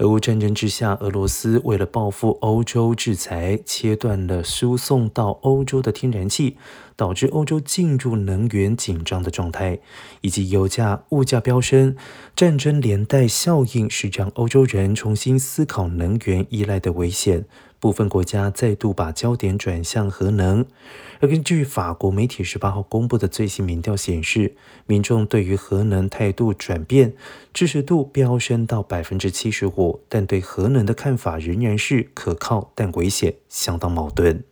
俄乌战争之下，俄罗斯为了报复欧洲制裁，切断了输送到欧洲的天然气，导致欧洲进入能源紧张的状态，以及油价、物价飙升。战争连带效应是让欧洲人重新思考能源依赖的危险。部分国家再度把焦点转向核能，而根据法国媒体十八号公布的最新民调显示，民众对于核能态度转变，支持度飙升到百分之七十五，但对核能的看法仍然是可靠但危险，相当矛盾。